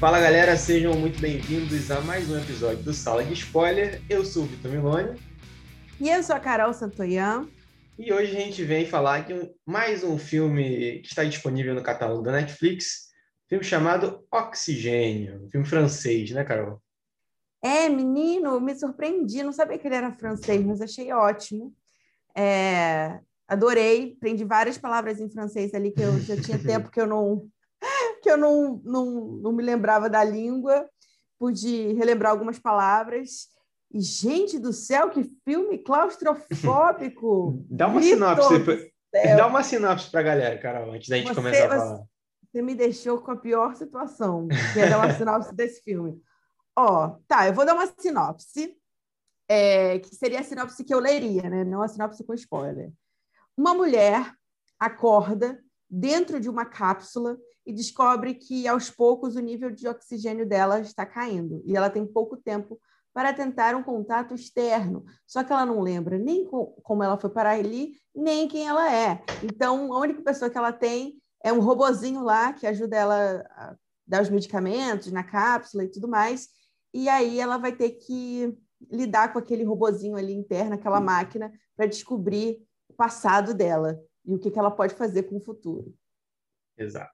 Fala galera, sejam muito bem-vindos a mais um episódio do Sala de Spoiler. Eu sou o Vitor Milone. E eu sou a Carol Santoyan. E hoje a gente vem falar de mais um filme que está disponível no catálogo da Netflix, filme chamado Oxigênio, um filme francês, né, Carol? É, menino, me surpreendi, não sabia que ele era francês, mas achei ótimo. É, adorei, aprendi várias palavras em francês ali que eu já tinha tempo que eu não que eu não, não, não me lembrava da língua, pude relembrar algumas palavras. E, gente do céu, que filme claustrofóbico! Dá uma sinopse. Dá uma sinopse para a galera, Carol, antes da gente você, começar a falar. Você me deixou com a pior situação, que é dar uma sinopse desse filme. Ó, tá, eu vou dar uma sinopse, é, que seria a sinopse que eu leria, né? Não a sinopse com spoiler. Uma mulher acorda dentro de uma cápsula e descobre que aos poucos o nível de oxigênio dela está caindo e ela tem pouco tempo para tentar um contato externo. Só que ela não lembra nem como ela foi parar ali, nem quem ela é. Então, a única pessoa que ela tem é um robozinho lá que ajuda ela a dar os medicamentos na cápsula e tudo mais. E aí ela vai ter que lidar com aquele robozinho ali interno, aquela máquina, para descobrir o passado dela e o que, que ela pode fazer com o futuro. Exato.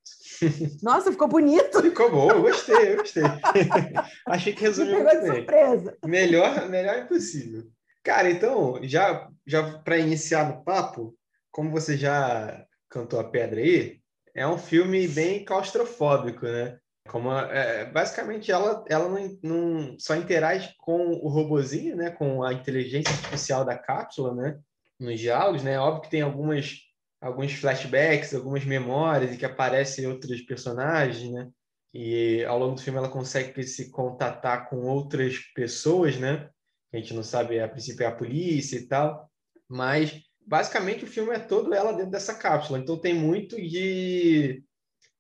Nossa, ficou bonito. Ficou bom, eu gostei, eu gostei. Achei que resumiu muito bem. surpresa. Melhor, melhor impossível. Cara, então, já, já para iniciar no papo, como você já cantou a pedra aí, é um filme bem claustrofóbico, né? Como é, basicamente ela, ela não, não só interage com o robozinho, né? Com a inteligência artificial da cápsula, né? Nos diálogos, né? Óbvio que tem algumas alguns flashbacks, algumas memórias e que aparecem outros personagens, né? E ao longo do filme ela consegue se contatar com outras pessoas, né? A gente não sabe, a princípio é a polícia e tal, mas basicamente o filme é todo ela dentro dessa cápsula. Então tem muito de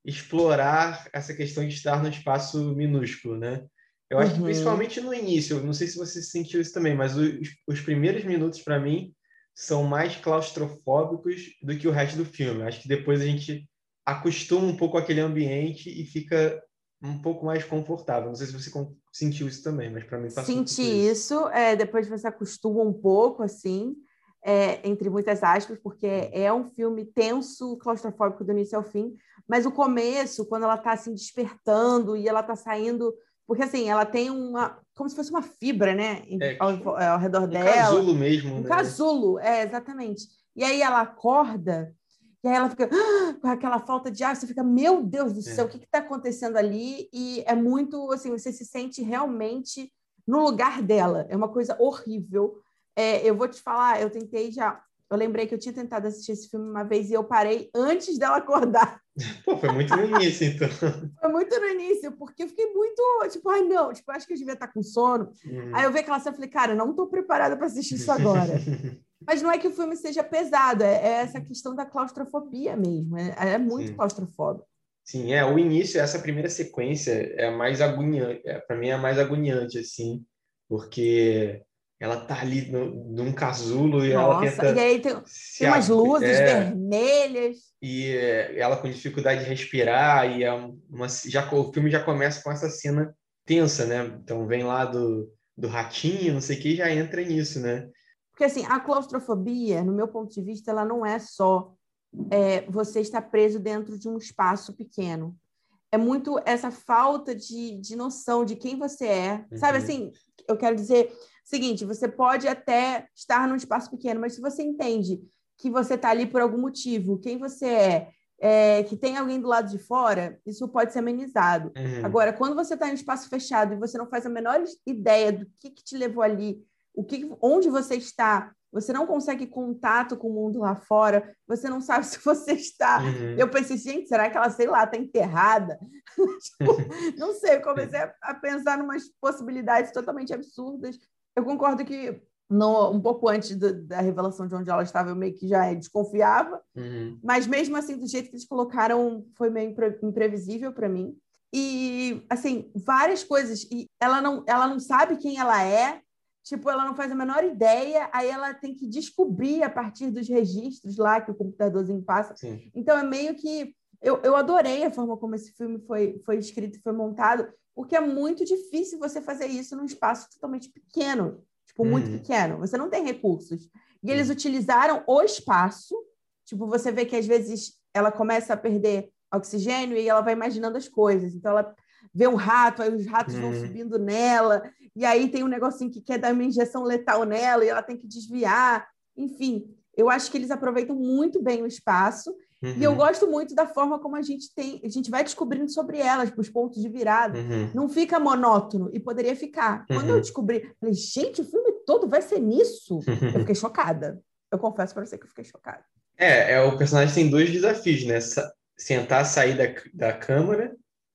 explorar essa questão de estar no espaço minúsculo, né? Eu acho uhum. que principalmente no início, não sei se você sentiu isso também, mas os, os primeiros minutos para mim são mais claustrofóbicos do que o resto do filme. Acho que depois a gente acostuma um pouco aquele ambiente e fica um pouco mais confortável. Não sei se você sentiu isso também, mas para mim passou Senti isso, isso é, depois você acostuma um pouco, assim, é, entre muitas aspas, porque é um filme tenso, claustrofóbico do início ao fim, mas o começo, quando ela está assim despertando e ela está saindo porque assim, ela tem uma. como se fosse uma fibra, né? É, ao, ao, redor um dela. Casulo mesmo. Um né? casulo, é, exatamente. E aí ela acorda, e aí ela fica ah, com aquela falta de ar, você fica, meu Deus do céu, é. o que está acontecendo ali? E é muito assim, você se sente realmente no lugar dela. É uma coisa horrível. É, eu vou te falar, eu tentei já eu lembrei que eu tinha tentado assistir esse filme uma vez e eu parei antes dela acordar. Pô, foi muito no início, então. Foi muito no início, porque eu fiquei muito, tipo, ai não, tipo, acho que eu devia estar com sono. Hum. Aí eu vi aquela cena e falei, cara, não estou preparada para assistir isso agora. Mas não é que o filme seja pesado, é, é essa questão da claustrofobia mesmo. É, é muito Sim. claustrofóbico. Sim, é, o início, essa primeira sequência é a mais agoniante, é, para mim é a mais agoniante, assim, porque ela tá ali no, num casulo e Nossa, ela tenta. E aí tem, tem umas luzes é, vermelhas. E é, ela com dificuldade de respirar, e é uma, já, o filme já começa com essa cena tensa, né? Então vem lá do, do ratinho, não sei o que, e já entra nisso, né? Porque assim, a claustrofobia, no meu ponto de vista, ela não é só é, você estar preso dentro de um espaço pequeno. É muito essa falta de, de noção de quem você é. Uhum. Sabe assim, eu quero dizer, Seguinte, você pode até estar num espaço pequeno, mas se você entende que você está ali por algum motivo, quem você é, é, que tem alguém do lado de fora, isso pode ser amenizado. Uhum. Agora, quando você está em um espaço fechado e você não faz a menor ideia do que, que te levou ali, o que, onde você está, você não consegue contato com o mundo lá fora, você não sabe se você está. Uhum. Eu pensei, gente, será que ela, sei lá, está enterrada? tipo, não sei, eu comecei a pensar em umas possibilidades totalmente absurdas eu concordo que no, um pouco antes do, da revelação de onde ela estava, eu meio que já desconfiava, uhum. mas mesmo assim, do jeito que eles colocaram, foi meio impre, imprevisível para mim. E, assim, várias coisas. E ela não, ela não sabe quem ela é, tipo, ela não faz a menor ideia, aí ela tem que descobrir a partir dos registros lá que o computadorzinho passa. Sim. Então, é meio que Eu, eu adorei a forma como esse filme foi, foi escrito e foi montado, porque é muito difícil você fazer isso num espaço totalmente pequeno, tipo, muito uhum. pequeno. Você não tem recursos. E eles utilizaram o espaço, tipo, você vê que às vezes ela começa a perder oxigênio e ela vai imaginando as coisas. Então ela vê um rato, aí os ratos vão uhum. subindo nela, e aí tem um negocinho que quer dar uma injeção letal nela e ela tem que desviar. Enfim, eu acho que eles aproveitam muito bem o espaço. Uhum. E eu uhum. gosto muito da forma como a gente tem, a gente vai descobrindo sobre elas, os pontos de virada. Uhum. Não fica monótono e poderia ficar. Quando eu uhum. descobri, falei, gente, o filme todo vai ser nisso. Eu fiquei chocada. Eu confesso para você que eu fiquei chocada. É, é, o personagem tem dois desafios, né? Sentar, sair da, da câmara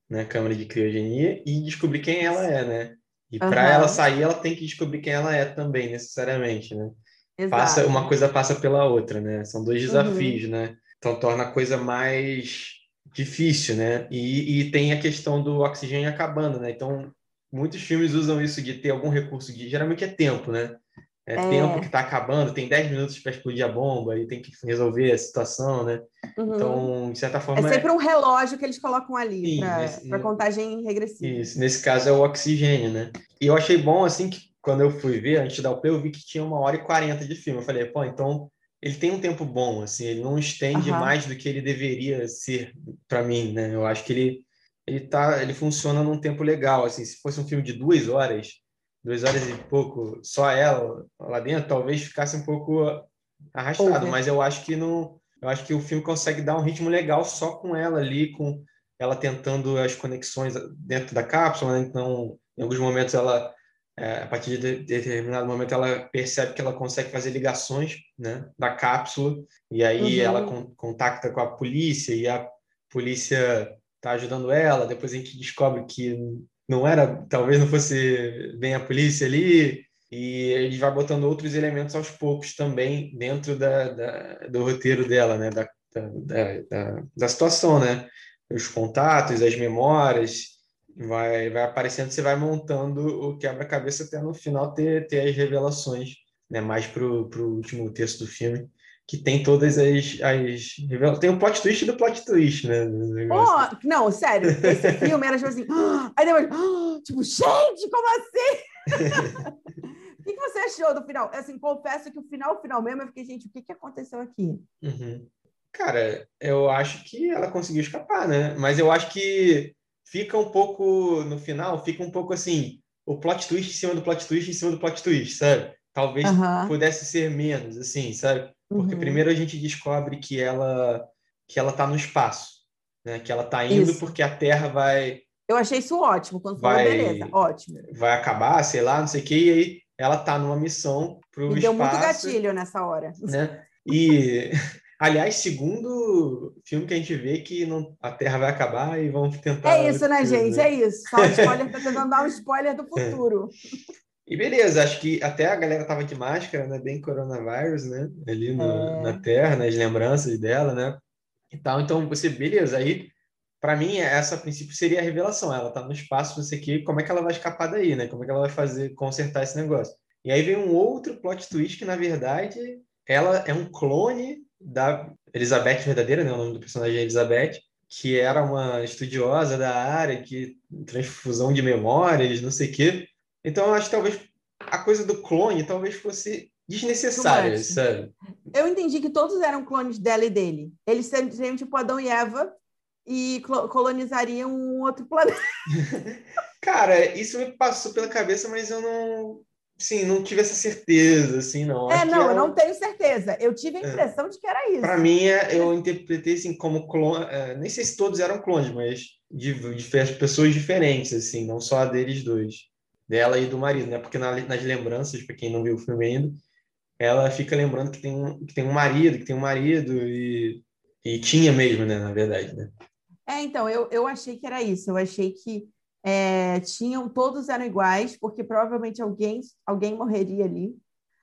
né, câmara de criogenia e descobrir quem ela é, né? E uhum. para ela sair, ela tem que descobrir quem ela é também, necessariamente, né? Exato. Passa, uma coisa passa pela outra, né? São dois desafios, uhum. né? Então torna a coisa mais difícil, né? E, e tem a questão do oxigênio acabando, né? Então muitos filmes usam isso de ter algum recurso que geralmente é tempo, né? É, é. tempo que está acabando, tem 10 minutos para explodir a bomba e tem que resolver a situação, né? Uhum. Então, de certa forma. É sempre um relógio que eles colocam ali para contagem regressiva. Isso, nesse caso é o oxigênio, né? E eu achei bom, assim, que quando eu fui ver, antes da UP, eu vi que tinha uma hora e quarenta de filme. Eu falei, pô, então ele tem um tempo bom, assim, ele não estende uhum. mais do que ele deveria ser para mim, né? Eu acho que ele ele tá, ele funciona num tempo legal, assim, se fosse um filme de duas horas, duas horas e pouco, só ela lá dentro, talvez ficasse um pouco arrastado, mas eu acho que não, eu acho que o filme consegue dar um ritmo legal só com ela ali, com ela tentando as conexões dentro da cápsula, né? então em alguns momentos ela é, a partir de determinado momento ela percebe que ela consegue fazer ligações né, da cápsula e aí uhum. ela con contacta com a polícia e a polícia está ajudando ela. Depois a gente descobre que não era, talvez não fosse bem a polícia ali, e ele vai botando outros elementos aos poucos também dentro da, da do roteiro dela, né? Da, da, da, da, situação, né? Os contatos, as memórias, vai, vai aparecendo, você vai montando o quebra-cabeça até no final ter, ter as revelações, né? Mais para o último texto do filme que tem todas as, as. Tem o plot twist do plot twist, né? Oh, não, sério, esse filme era tipo assim. aí depois, tipo, gente, como assim? o que, você achou do final? Assim, confesso que o final, o final mesmo, eu fiquei, gente, o que, que aconteceu aqui? Uhum. Cara, eu acho que ela conseguiu escapar, né? Mas eu acho que fica um pouco, no final, fica um pouco assim, o plot twist em cima do plot twist em cima do plot twist, sabe? Talvez uhum. pudesse ser menos, assim, sabe? Porque uhum. primeiro a gente descobre que ela que ela está no espaço, né? Que ela está indo isso. porque a Terra vai. Eu achei isso ótimo quando vai, falou, beleza, ótimo. Vai acabar, sei lá, não sei o quê, e aí ela está numa missão para o espaço. Deu muito gatilho nessa hora. Né? E, aliás, segundo filme que a gente vê que não, a Terra vai acabar e vão tentar. É isso, né, gente? Né? É isso. Só spoiler, tá tentando dar um spoiler do futuro. E beleza, acho que até a galera tava de máscara, né? Bem coronavírus, né? Ali no, é. na Terra, nas lembranças dela, né? E tal. Então, você, beleza, aí, para mim, essa a princípio seria a revelação. Ela tá no espaço, não sei o quê, como é que ela vai escapar daí, né? Como é que ela vai fazer, consertar esse negócio? E aí vem um outro plot twist que, na verdade, ela é um clone da Elizabeth verdadeira, né? O nome do personagem é Elizabeth, que era uma estudiosa da área, que transfusão de memórias, não sei o quê então, eu acho que talvez a coisa do clone talvez fosse desnecessária, sabe? Eu entendi que todos eram clones dela e dele. Eles seriam tipo Adão e Eva e colonizariam um outro planeta. Cara, isso me passou pela cabeça, mas eu não, sim, não tive essa certeza, assim, não. É, Acho não, eu não tenho certeza. Eu tive a é. impressão é. de que era isso. Para mim, é, eu interpretei assim como clone, é, nem sei se todos eram clones, mas de, de pessoas diferentes, assim, não só a deles dois dela e do marido, né? Porque na, nas lembranças, para quem não viu o filme ainda, ela fica lembrando que tem um, que tem um marido, que tem um marido e, e tinha mesmo, né? Na verdade, né? É, então, eu, eu achei que era isso. Eu achei que é, tinham, todos eram iguais, porque provavelmente alguém, alguém morreria ali.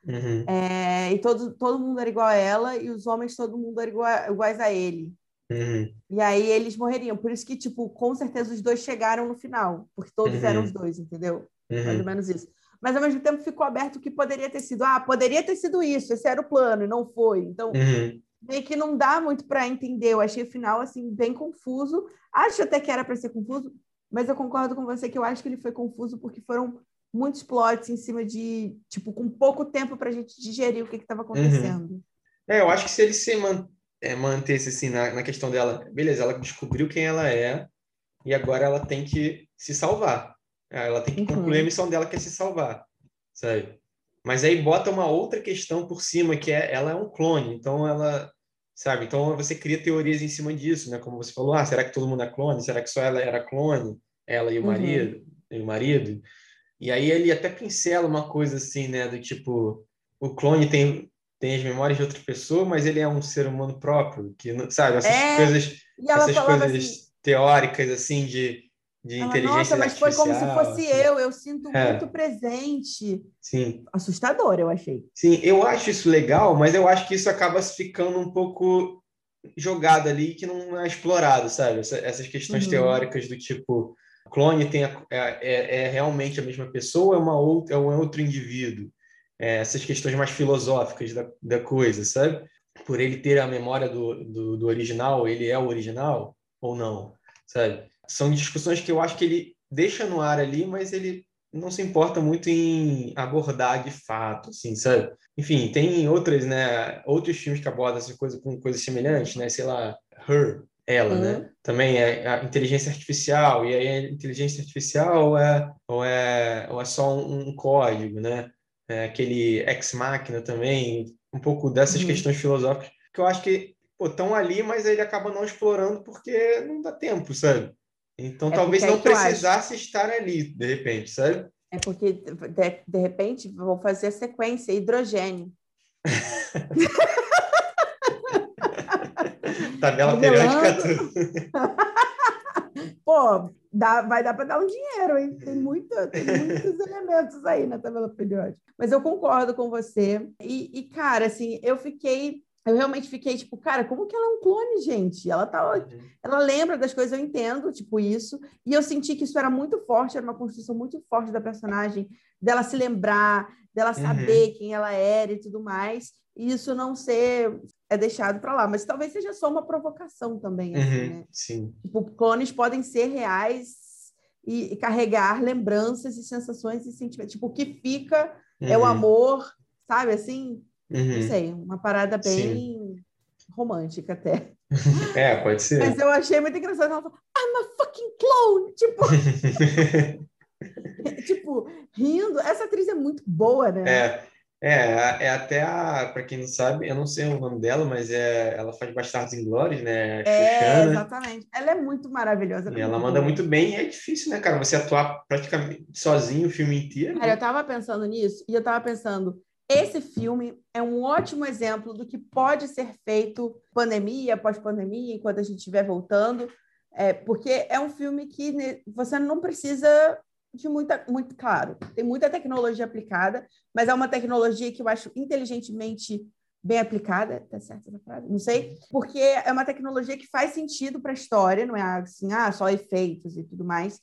Uhum. É, e todo, todo mundo era igual a ela, e os homens, todo mundo era igual, iguais a ele. Uhum. E aí eles morreriam. Por isso que, tipo, com certeza os dois chegaram no final, porque todos uhum. eram os dois, entendeu? Uhum. Mais ou menos isso. Mas ao mesmo tempo ficou aberto que poderia ter sido, ah, poderia ter sido isso, esse era o plano e não foi. Então, uhum. meio que não dá muito para entender. Eu achei o final assim bem confuso. Acho até que era para ser confuso, mas eu concordo com você que eu acho que ele foi confuso porque foram muitos plots em cima de, tipo, com pouco tempo para a gente digerir o que estava uhum. acontecendo. Uhum. É, eu acho que se ele se man é, mantesse assim na, na questão dela, beleza, ela descobriu quem ela é e agora ela tem que se salvar. Ela tem que uhum. concluir a missão dela que é se salvar, sabe? Mas aí bota uma outra questão por cima que é ela é um clone, então ela sabe? Então você cria teorias em cima disso, né? Como você falou, ah, será que todo mundo é clone? Será que só ela era clone? Ela e o uhum. marido, e o marido. E aí ele até pincela uma coisa assim, né, do tipo, o clone tem tem as memórias de outra pessoa, mas ele é um ser humano próprio, que sabe, essas é, coisas, essas coisas assim, teóricas assim de de ela, inteligência Nossa, mas foi como se fosse assim. eu, eu sinto é. muito presente. Sim. Assustador, eu achei. Sim, eu acho isso legal, mas eu acho que isso acaba ficando um pouco jogado ali que não é explorado, sabe? Essa, essas questões uhum. teóricas do tipo clone tem a, é, é, é, realmente a mesma pessoa, é uma outra, é um outro indivíduo. É, essas questões mais filosóficas da, da coisa, sabe? Por ele ter a memória do, do, do original, ele é o original ou não, sabe? São discussões que eu acho que ele deixa no ar ali, mas ele não se importa muito em abordar de fato, assim, sabe? Enfim, tem outras, né, outros filmes que abordam essa coisa com coisas semelhantes, né, sei lá, Her, ela, uhum. né? Também é a inteligência artificial, e aí a inteligência artificial é, ou, é, ou é só um, um código, né? É aquele ex-máquina também, um pouco dessas uhum. questões filosóficas, que eu acho que estão ali, mas ele acaba não explorando porque não dá tempo, sabe? Então, é talvez não precisasse estar ali, de repente, sabe? É porque, de, de repente, vou fazer a sequência, hidrogênio. Tabela periódica. Pô, dá, vai dar para dar um dinheiro, hein? Tem, muita, tem muitos elementos aí na tabela periódica. Mas eu concordo com você. E, e, cara, assim, eu fiquei eu realmente fiquei tipo, cara, como que ela é um clone, gente? Ela tá, uhum. ela lembra das coisas, eu entendo, tipo isso, e eu senti que isso era muito forte, era uma construção muito forte da personagem, dela se lembrar, dela uhum. saber quem ela era e tudo mais. E isso não ser é deixado para lá, mas talvez seja só uma provocação também, assim, uhum. né? Sim. Tipo, clones podem ser reais e, e, carregar lembranças e sensações e sentimentos. Tipo, o que fica é o uhum. amor, sabe? Assim, Uhum. Não sei, uma parada bem Sim. romântica até. É, pode ser. Mas eu achei muito engraçado. Ela falou, I'm a fucking clone! Tipo, tipo, rindo. Essa atriz é muito boa, né? É, é, é até a, para quem não sabe, eu não sei o nome dela, mas é, ela faz Bastardos Inglórios, né? É, exatamente. Ela é muito maravilhosa. E ela manda boa. muito bem e é difícil, né, cara? Você atuar praticamente sozinho o filme inteiro. Cara, eu tava pensando nisso e eu tava pensando, esse filme é um ótimo exemplo do que pode ser feito pandemia, pós-pandemia, enquanto a gente estiver voltando, é, porque é um filme que você não precisa de muita, muito claro, tem muita tecnologia aplicada, mas é uma tecnologia que eu acho inteligentemente bem aplicada, tá certo essa frase? Não sei, porque é uma tecnologia que faz sentido para a história, não é assim, ah, só efeitos e tudo mais.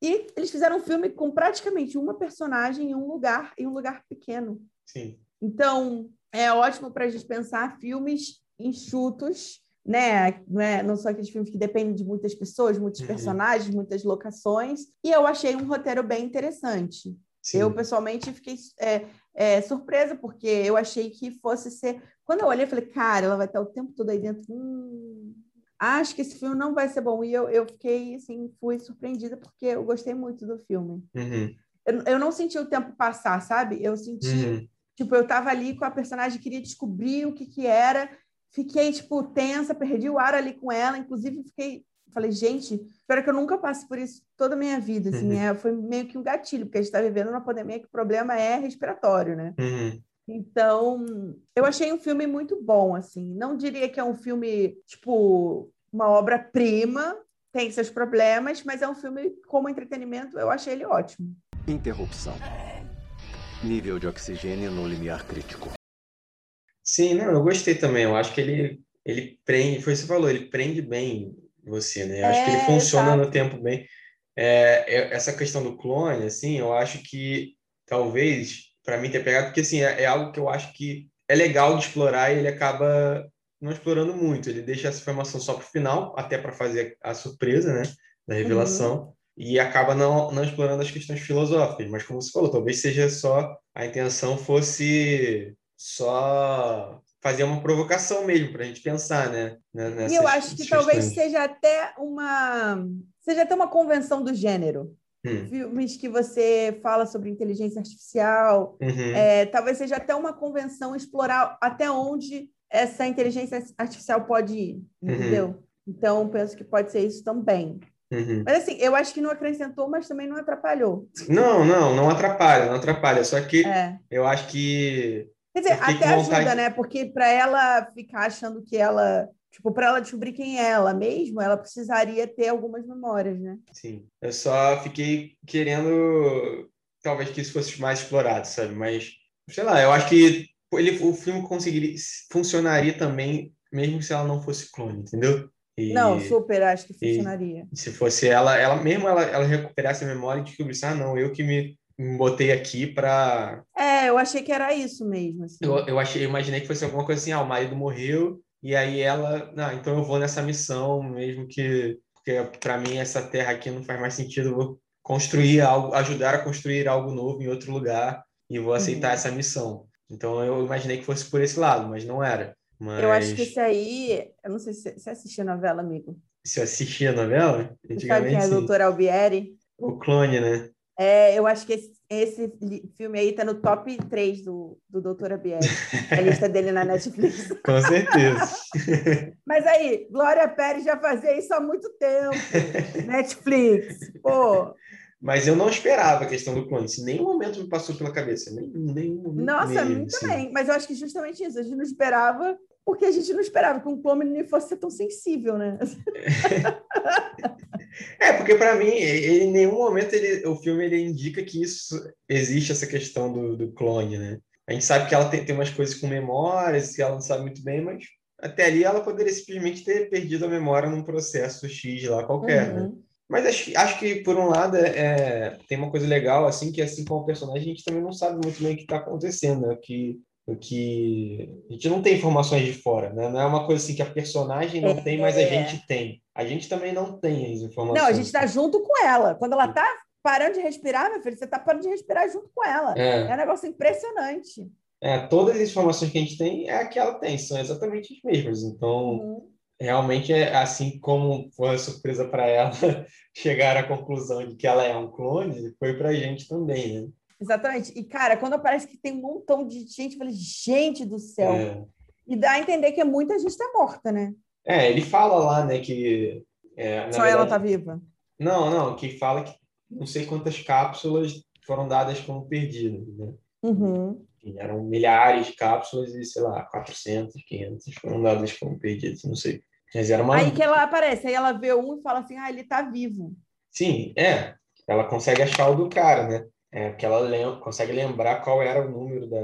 E eles fizeram um filme com praticamente uma personagem em um lugar, em um lugar pequeno. Sim. Então, é ótimo para a gente pensar filmes enxutos, né? Não, é, não são aqueles filmes que dependem de muitas pessoas, muitos uhum. personagens, muitas locações. E eu achei um roteiro bem interessante. Sim. Eu, pessoalmente, fiquei é, é, surpresa, porque eu achei que fosse ser. Quando eu olhei, eu falei, cara, ela vai estar o tempo todo aí dentro. Hum, acho que esse filme não vai ser bom. E eu, eu fiquei, assim, fui surpreendida, porque eu gostei muito do filme. Uhum. Eu, eu não senti o tempo passar, sabe? Eu senti. Uhum Tipo, eu tava ali com a personagem, queria descobrir o que que era. Fiquei, tipo, tensa, perdi o ar ali com ela. Inclusive, fiquei... Falei, gente, espero que eu nunca passe por isso toda a minha vida. Assim, uhum. é, foi meio que um gatilho, porque a gente está vivendo uma pandemia que o problema é respiratório, né? Uhum. Então, eu achei um filme muito bom, assim. Não diria que é um filme, tipo, uma obra-prima, tem seus problemas, mas é um filme como entretenimento, eu achei ele ótimo. Interrupção. Nível de oxigênio no limiar crítico. Sim, não, eu gostei também. Eu acho que ele, ele prende, foi o que você falou, ele prende bem você, né? Eu acho que ele é, funciona no tempo bem. É, é, essa questão do clone, assim, eu acho que talvez, para mim, ter pegado, porque assim, é, é, algo que eu acho que é legal de explorar e ele acaba não explorando muito. Ele deixa essa informação só para o final, até para fazer a surpresa, né? Da revelação. Uhum. E acaba não, não explorando as questões filosóficas. Mas, como você falou, talvez seja só. A intenção fosse só fazer uma provocação mesmo para a gente pensar, né? Nessas, e eu acho que talvez seja até uma seja até uma convenção do gênero. Hum. Filmes que você fala sobre inteligência artificial, uhum. é, talvez seja até uma convenção explorar até onde essa inteligência artificial pode ir, uhum. entendeu? Então, penso que pode ser isso também. Uhum. Mas assim, eu acho que não acrescentou, mas também não atrapalhou. Não, não, não atrapalha, não atrapalha. Só que é. eu acho que. Quer dizer, até ajuda, né? Porque para ela ficar achando que ela. Tipo, para ela descobrir quem é ela mesma, ela precisaria ter algumas memórias, né? Sim. Eu só fiquei querendo, talvez que isso fosse mais explorado, sabe? Mas, sei lá, eu acho que ele, o filme conseguiria, funcionaria também, mesmo se ela não fosse clone, entendeu? E, não, super, acho que funcionaria. se fosse ela, ela mesmo ela, ela recuperasse a memória e descobrisse, ah, não, eu que me, me botei aqui para. É, eu achei que era isso mesmo. Assim. Eu, eu achei, eu imaginei que fosse alguma coisa assim, ah, o marido morreu e aí ela, ah, então eu vou nessa missão, mesmo que porque para mim essa terra aqui não faz mais sentido, eu vou construir algo, ajudar a construir algo novo em outro lugar e vou aceitar uhum. essa missão. Então eu imaginei que fosse por esse lado, mas não era. Mas... Eu acho que esse aí, eu não sei se você assistia a novela, amigo. Se eu assistia a novela? Antigamente, sabe quem é a doutora Albieri? O clone, né? É, eu acho que esse, esse filme aí tá no top 3 do, do Doutor Albieri. a lista dele na Netflix. Com certeza. Mas aí, Glória Pérez já fazia isso há muito tempo. Netflix. Pô, mas eu não esperava a questão do clone. Isso nenhum momento me passou pela cabeça. Nem, nenhum Nossa, a mim assim. também. Mas eu acho que justamente isso. A gente não esperava, porque a gente não esperava que um clone fosse ser tão sensível, né? É, porque para mim, ele, em nenhum momento ele, o filme ele indica que isso existe essa questão do, do clone, né? A gente sabe que ela tem, tem umas coisas com memórias que ela não sabe muito bem, mas até ali ela poderia simplesmente ter perdido a memória num processo X lá qualquer, né? uhum. né? Mas acho, acho que, por um lado, é, é, tem uma coisa legal, assim, que assim como personagem, a gente também não sabe muito bem o que está acontecendo, né? Que, o que a gente não tem informações de fora, né? Não é uma coisa assim que a personagem não é, tem, mas a é. gente tem. A gente também não tem as informações. Não, a gente está junto com ela. Quando ela está parando de respirar, meu filho, você está parando de respirar junto com ela. É. é um negócio impressionante. É, todas as informações que a gente tem é a que ela tem, são exatamente as mesmas. Então, uhum realmente é assim como foi uma surpresa para ela chegar à conclusão de que ela é um clone, foi para a gente também, né? Exatamente. E, cara, quando parece que tem um montão de gente, eu falei, gente do céu. É. E dá a entender que muita gente está morta, né? É, ele fala lá, né, que... É, Só verdade, ela tá viva? Não, não, que fala que não sei quantas cápsulas foram dadas como perdidas, né? Uhum. Eram milhares de cápsulas e, sei lá, 400, 500 foram dadas como perdidas, não sei. Mas era uma... Aí que ela aparece, aí ela vê um e fala assim, ah, ele tá vivo. Sim, é. Ela consegue achar o do cara, né? É, porque ela lem consegue lembrar qual era o número da,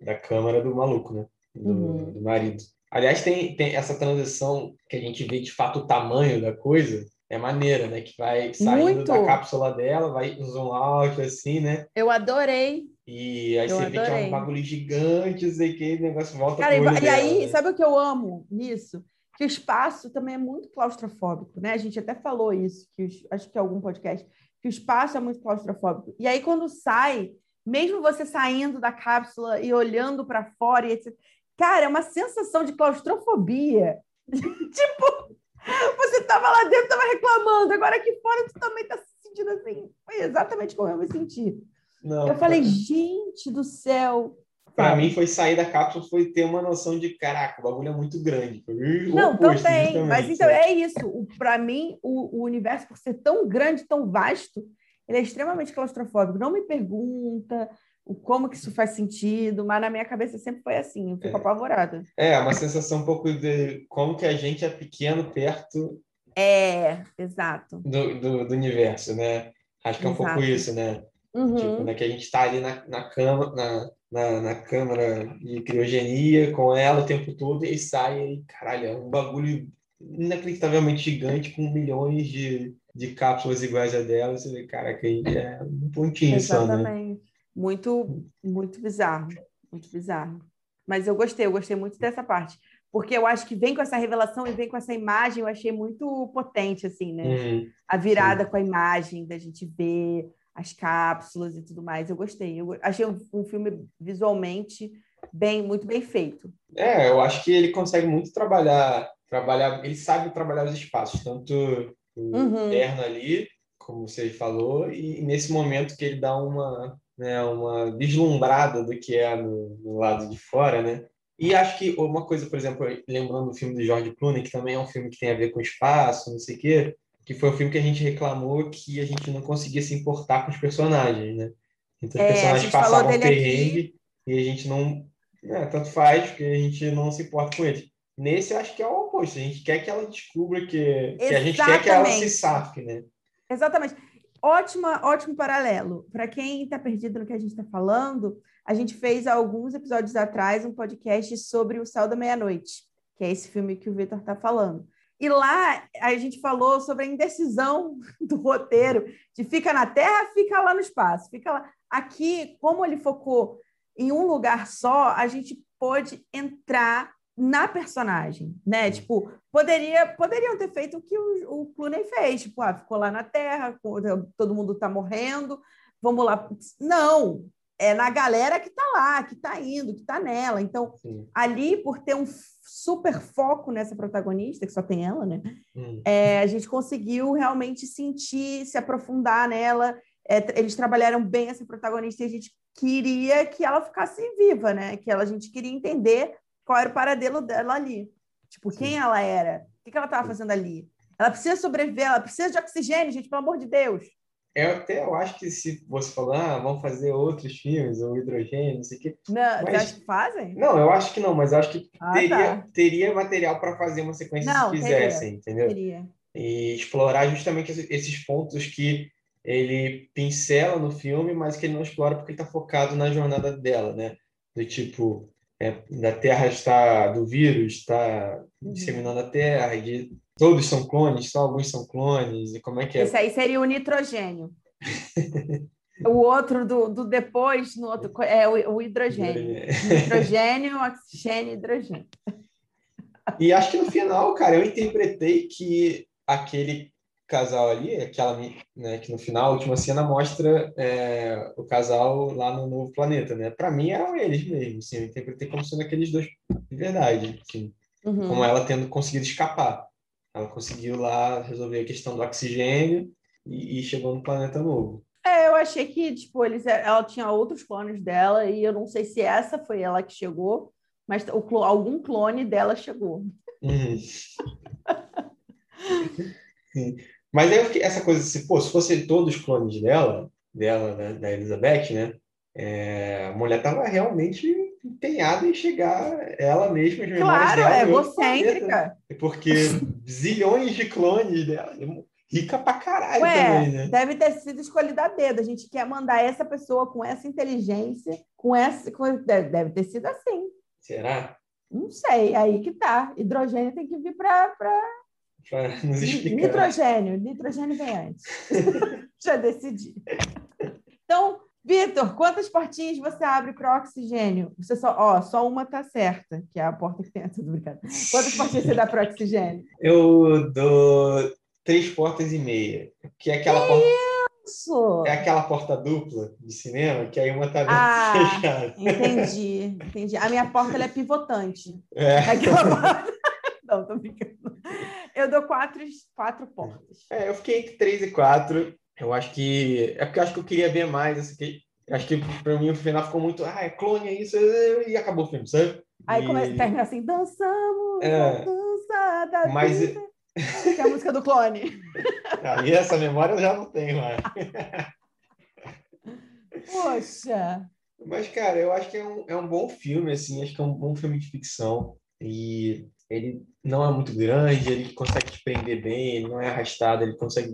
da câmera do maluco, né? Do, uhum. do marido. Aliás, tem, tem essa transição que a gente vê de fato o tamanho da coisa, é maneira, né? Que vai saindo Muito. da cápsula dela, vai zoom out, assim, né? Eu adorei. E aí eu você adorei. vê que é um bagulho gigante, sei que, o negócio volta Cara, e, e aí, né? sabe o que eu amo nisso? que o espaço também é muito claustrofóbico, né? A gente até falou isso, que os, acho que é algum podcast, que o espaço é muito claustrofóbico. E aí, quando sai, mesmo você saindo da cápsula e olhando para fora, e etc., cara, é uma sensação de claustrofobia. tipo, você estava lá dentro, estava reclamando, agora aqui fora tu também está se sentindo assim. Foi exatamente como eu me senti. Não, eu falei, gente do céu, para mim foi sair da cápsula, foi ter uma noção de, caraca, o bagulho é muito grande. Não, também, mas então é isso. Para mim, o, o, universo, por ser tão grande, tão vasto, ele é extremamente claustrofóbico. Não me pergunta o como que isso faz sentido, mas na minha cabeça sempre foi assim, eu fico é. apavorada. É, uma sensação um pouco de como que a gente é pequeno perto... É, exato. Do, do, do universo, né? Acho que é um exato. pouco isso, né? Uhum. Tipo, né, que a gente está ali na, na cama, na, na, na câmara de criogenia com ela o tempo todo e sai e, caralho, é um bagulho inacreditavelmente gigante com milhões de, de cápsulas iguais a dela. Você vê, cara, que é um pontinho Exatamente. só, né? Muito, muito bizarro, muito bizarro. Mas eu gostei, eu gostei muito dessa parte. porque eu acho que vem com essa revelação e vem com essa imagem, eu achei muito potente, assim, né? Uhum. A virada com a imagem, da gente ver as cápsulas e tudo mais. Eu gostei. Eu achei um, um filme visualmente bem, muito bem feito. É, eu acho que ele consegue muito trabalhar, trabalhar, ele sabe trabalhar os espaços, tanto o Uhum. interno ali, como você falou, e nesse momento que ele dá uma, né, uma vislumbrada do que é no, no lado de fora, né? E acho que uma coisa, por exemplo, lembrando do filme do George Clooney, que também é um filme que tem a ver com espaço, não sei o quê, que foi o filme que a gente reclamou que a gente não conseguia se importar com os personagens, né? Então, os É, personagens passavam dele aqui. perrengue e a gente não... né, tanto faz, porque a gente não se importa com eles. Nesse, eu acho que é o oposto. A gente quer que ela descubra que... que a gente quer que ela se safe, né? Exatamente. Ótima, ótimo paralelo. Para quem está perdido no que a gente está falando, a gente fez alguns episódios atrás um podcast sobre O Céu da Meia-Noite, que é esse filme que o Vitor está falando. E lá a gente falou sobre a indecisão do roteiro, de fica na Terra, fica lá no espaço, fica lá. Aqui, como ele focou em um lugar só, a gente pôde entrar na personagem, né? Tipo, poderia, poderiam ter feito o que o, o Clooney fez, tipo, ah, ficou lá na Terra, todo mundo está morrendo, vamos lá. Não, é na galera que está lá, que está indo, que está nela. Então, Sim. ali, por ter um super foco nessa protagonista, que só tem ela, né? Hum. É, a gente conseguiu realmente sentir, se aprofundar nela. É, eles trabalharam bem essa protagonista e a gente queria que ela ficasse viva, né? Que ela, a gente queria entender qual era o paradelo dela ali. Tipo, quem ela era? O que, que ela estava fazendo ali? Ela precisa sobreviver, ela precisa de oxigênio, gente, pelo amor de Deus. Eu até eu acho que se você falar, ah, vamos fazer outros filmes, ou hidrogênio, não sei o quê. Não, Mas- acha que fazem? Não, eu acho que não, mas eu acho que Ah, teria, tá. teria material para fazer uma sequência Não, se teria. quisessem, entendeu? Queria. E explorar justamente esse- esses pontos que ele pincela no filme, mas que ele não explora porque ele está focado na jornada dela, né? Do tipo, é, da Terra está, do vírus está Uhum. disseminando a Terra, de, todos são clones, só alguns são clones, e como é que é? Esse aí seria o nitrogênio. o outro do, do depois, no outro, é o, o hidrogênio. Nitrogênio, oxigênio hidrogênio. E acho que no final, cara, eu interpretei que aquele casal ali, aquela, né, que no final, a última cena mostra é, o casal lá no novo planeta, né? Para mim eram eles mesmo, assim, eu interpretei como sendo aqueles dois de verdade, assim, Uhum. como ela tendo conseguido escapar. Ela conseguiu lá resolver a questão do oxigênio e, e chegou no planeta novo. É, eu achei que, tipo, eles, ela tinha outros clones dela e eu não sei se essa foi ela que chegou, mas o, algum clone dela chegou. Uhum. Sim. Mas aí eu fiquei, essa coisa assim, pô, se fosse todos os clones dela, dela, né, da Elizabeth, né? é, a mulher tava realmente empenhada em chegar ela mesma, as Claro, dela é em outro planeta. egocêntrica. Porque zilhões de clones dela, rica pra caralho Ué, também, né? deve ter sido escolhida a dedo. A gente quer mandar essa pessoa com essa inteligência, com essa. com- deve, deve ter sido assim. Será? Não sei, aí que tá. Hidrogênio tem que vir para. Pra nos explicar. Nitrogênio. Nitrogênio vem antes. Já decidi. Então, Vitor, quantas portinhas você abre para oxigênio? Você só, ó, só uma tá certa, que é a porta que tem essa brincadeira. Quantas portinhas você dá para oxigênio? Eu dou três portas e meia. Que é aquela porta, Isso. é aquela porta dupla de cinema, que aí uma tá aberta Ah. fechada. Entendi, entendi. A minha porta ela é pivotante. É. Aquela porta... Não, tô brincando. Eu dou quatro, quatro portas. É, eu fiquei entre 3 e 4. Eu acho que. É porque eu acho que eu queria ver mais. Assim, Acho que pra mim o final ficou muito. Ah, é clone, é isso. E acabou o filme, sabe? Aí E- começa, termina assim, dançamos É. dança da Mas- vida. Que é a música do clone. Aí essa memória eu já não tenho mais. Poxa. Mas, cara, eu acho que é um, é um bom filme, assim. Acho que é um bom filme de ficção. E ele não é muito grande, ele consegue te prender bem, ele não é arrastado, ele consegue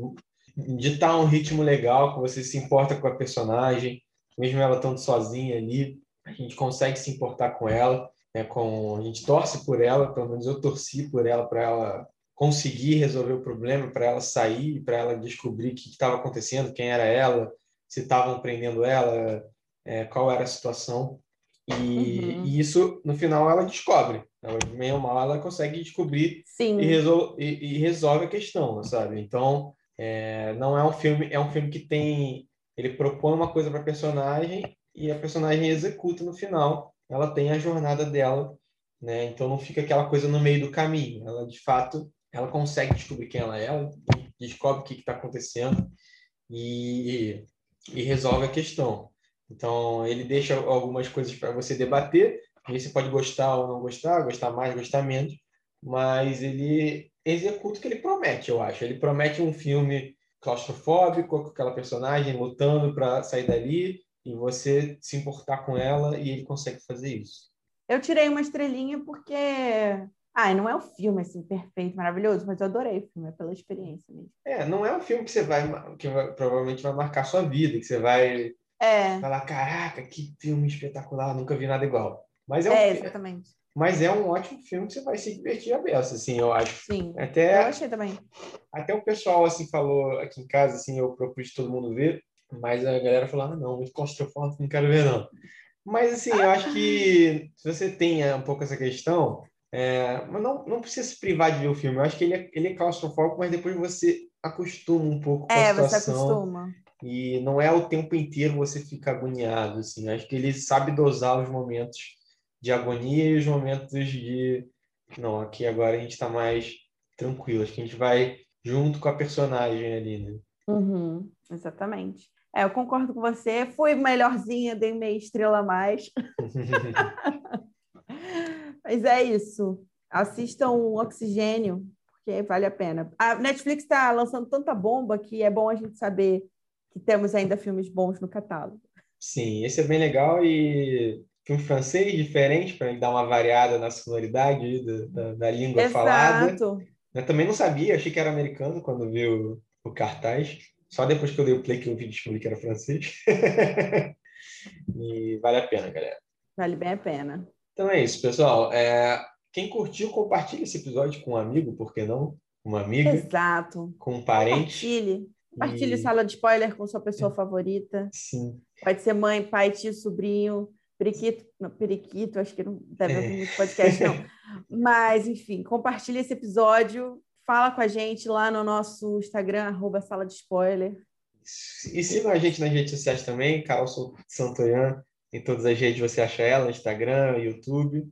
ditar um ritmo legal, que você se importa com a personagem, mesmo ela estando sozinha ali, a gente consegue se importar com ela, né, com, a gente torce por ela, pelo menos eu torci por ela, para ela conseguir resolver o problema, para ela sair, para ela descobrir o que estava acontecendo, quem era ela, se estavam prendendo ela, é, qual era a situação. E, Uhum. e isso, no final, ela descobre. Ela, ou mal, ela consegue descobrir e, resol e, e resolve a questão, sabe? Então, é, não é um filme, é um filme que tem, ele propõe uma coisa para personagem e a personagem executa no final. Ela tem a jornada dela, né? Então não fica aquela coisa no meio do caminho. Ela de fato, ela consegue descobrir quem ela é, ela descobre o que está acontecendo e, e resolve a questão. Então ele deixa algumas coisas para você debater. E você pode gostar ou não gostar, gostar mais, gostar menos, mas ele executa o que ele promete, eu acho. Ele promete um filme claustrofóbico, com aquela personagem lutando para sair dali e você se importar com ela e ele consegue fazer isso. Eu tirei uma estrelinha porque Ai, não é um filme assim perfeito, maravilhoso, mas eu adorei o filme, é pela experiência mesmo. É, não é um filme que você vai que vai, provavelmente vai marcar sua vida, que você vai é. falar, caraca, que filme espetacular, nunca vi nada igual. Mas é, um, é exatamente. Mas é um ótimo filme que você vai se divertir a beça, assim, eu acho. Sim. Até, eu achei também. Até o pessoal, assim, falou aqui em casa, assim, eu propus todo mundo ver, mas a galera falou, ah, não, muito claustrofóbico, não quero ver, não. Mas, assim, eu acho que se você tem um pouco essa questão, é, mas não, não precisa se privar de ver o filme. Eu acho que ele é, ele é claustrofóbico, mas depois você acostuma um pouco com é, a situação. você acostuma. E não é o tempo inteiro você fica agoniado, assim. Eu acho que ele sabe dosar os momentos de agonia e os momentos de não, aqui agora a gente está mais tranquilo, acho que a gente vai junto com a personagem ali, né? Uhum, exatamente. É, eu concordo com você. Fui melhorzinha, dei meia estrela a mais. Mas é isso. Assistam Oxigênio, porque vale a pena. A Netflix está lançando tanta bomba que é bom a gente saber que temos ainda filmes bons no catálogo. Sim, esse é bem legal e filme francês diferente para dar uma variada na sonoridade da, da, da língua Exato. falada. Eu também não sabia, achei que era americano quando vi o, o cartaz. Só depois que eu dei o play que eu vi descobri que era francês. e vale a pena, galera. Vale bem a pena. Então é isso, pessoal. É, quem curtiu, compartilhe esse episódio com um amigo, por que não? Uma amiga. Exato. Com um parente. Compartilhe. Compartilhe e... sala de spoiler com sua pessoa favorita. Sim. Pode ser mãe, pai, tio, sobrinho, periquito. Não, periquito, acho que não deve ouvir é. muito podcast, não. Mas, enfim, compartilhe esse episódio. Fala com a gente lá no nosso Instagram, arroba sala de spoiler. E sigam a gente nas redes sociais também, Carol Santoyan. Em todas as redes você acha ela, Instagram, YouTube.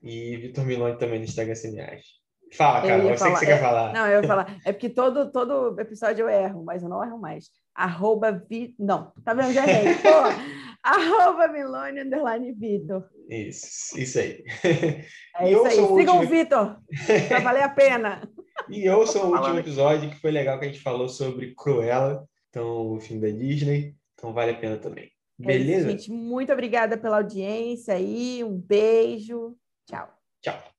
E Vitor Milone também no Instagram você me acha. Fala, cara, eu, eu sei que você é, quer falar. Não, eu ia falar. É porque todo, todo episódio eu erro, mas eu não erro mais. Arroba vi... Não, tá vendo? Já errei. Pô, arroba Milone underline Vitor. Isso, isso aí. É e isso aí. Sigam último... o Vitor, pra valer a pena. E eu sou o último episódio, que foi legal que a gente falou sobre Cruella, então, o filme da Disney. Então, vale a pena também. Beleza? É isso, gente. Muito obrigada pela audiência aí. Um beijo. Tchau. Tchau.